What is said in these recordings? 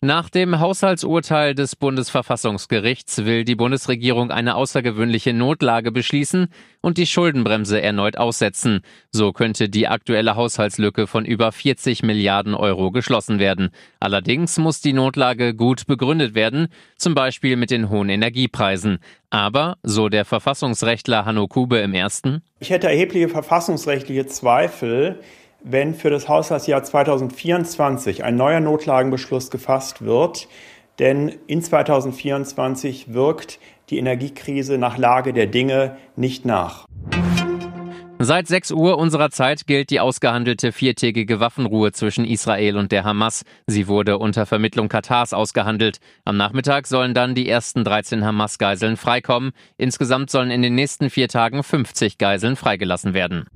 Nach dem Haushaltsurteil des Bundesverfassungsgerichts will die Bundesregierung eine außergewöhnliche Notlage beschließen und die Schuldenbremse erneut aussetzen. So könnte die aktuelle Haushaltslücke von über 40 Milliarden Euro geschlossen werden. Allerdings muss die Notlage gut begründet werden, zum Beispiel mit den hohen Energiepreisen. Aber, so der Verfassungsrechtler Hanno Kube im ersten, ich hätte erhebliche verfassungsrechtliche Zweifel, wenn für das Haushaltsjahr 2024 ein neuer Notlagenbeschluss gefasst wird. Denn in 2024 wirkt die Energiekrise nach Lage der Dinge nicht nach. Seit 6 Uhr unserer Zeit gilt die ausgehandelte viertägige Waffenruhe zwischen Israel und der Hamas. Sie wurde unter Vermittlung Katars ausgehandelt. Am Nachmittag sollen dann die ersten 13 Hamas-Geiseln freikommen. Insgesamt sollen in den nächsten vier Tagen 50 Geiseln freigelassen werden.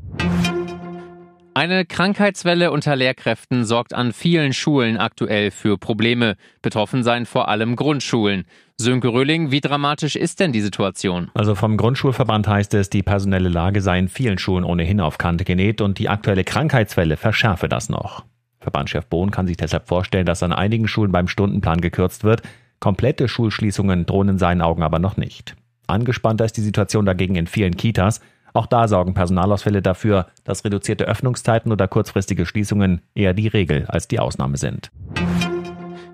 Eine Krankheitswelle unter Lehrkräften sorgt an vielen Schulen aktuell für Probleme. Betroffen seien vor allem Grundschulen. Sönke Röhling, wie dramatisch ist denn die Situation? Also vom Grundschulverband heißt es, die personelle Lage sei in vielen Schulen ohnehin auf Kante genäht und die aktuelle Krankheitswelle verschärfe das noch. Verbandschef Bohn kann sich deshalb vorstellen, dass an einigen Schulen beim Stundenplan gekürzt wird. Komplette Schulschließungen drohen in seinen Augen aber noch nicht. Angespannter ist die Situation dagegen in vielen Kitas. Auch da sorgen Personalausfälle dafür, dass reduzierte Öffnungszeiten oder kurzfristige Schließungen eher die Regel als die Ausnahme sind.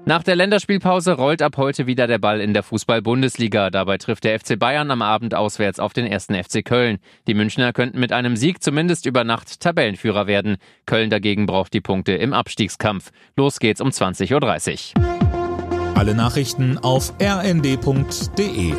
Nach der Länderspielpause rollt ab heute wieder der Ball in der Fußball-Bundesliga. Dabei trifft der FC Bayern am Abend auswärts auf den ersten FC Köln. Die Münchner könnten mit einem Sieg zumindest über Nacht Tabellenführer werden. Köln dagegen braucht die Punkte im Abstiegskampf. Los geht's um 20.30 Uhr. Alle Nachrichten auf rnd.de